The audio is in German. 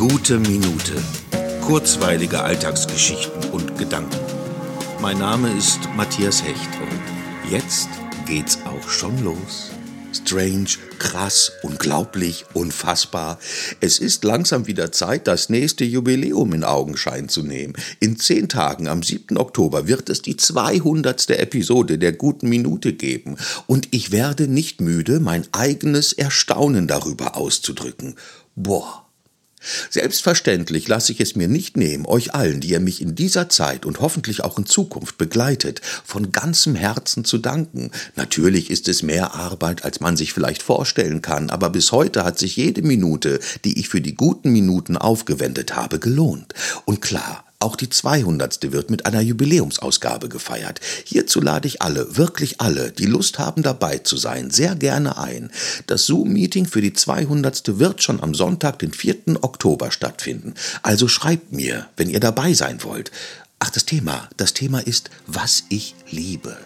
Gute Minute. Kurzweilige Alltagsgeschichten und Gedanken. Mein Name ist Matthias Hecht und jetzt geht's auch schon los. Strange, krass, unglaublich, unfassbar. Es ist langsam wieder Zeit, das nächste Jubiläum in Augenschein zu nehmen. In zehn Tagen, am 7. Oktober, wird es die 200. Episode der Guten Minute geben. Und ich werde nicht müde, mein eigenes Erstaunen darüber auszudrücken. Boah. Selbstverständlich lasse ich es mir nicht nehmen, euch allen, die ihr mich in dieser Zeit und hoffentlich auch in Zukunft begleitet, von ganzem Herzen zu danken. Natürlich ist es mehr Arbeit, als man sich vielleicht vorstellen kann, aber bis heute hat sich jede Minute, die ich für die guten Minuten aufgewendet habe, gelohnt. Und klar, auch die 200. wird mit einer Jubiläumsausgabe gefeiert. Hierzu lade ich alle, wirklich alle, die Lust haben dabei zu sein, sehr gerne ein. Das Zoom-Meeting für die 200. wird schon am Sonntag, den 4. Oktober stattfinden. Also schreibt mir, wenn ihr dabei sein wollt. Ach, das Thema, das Thema ist, was ich liebe.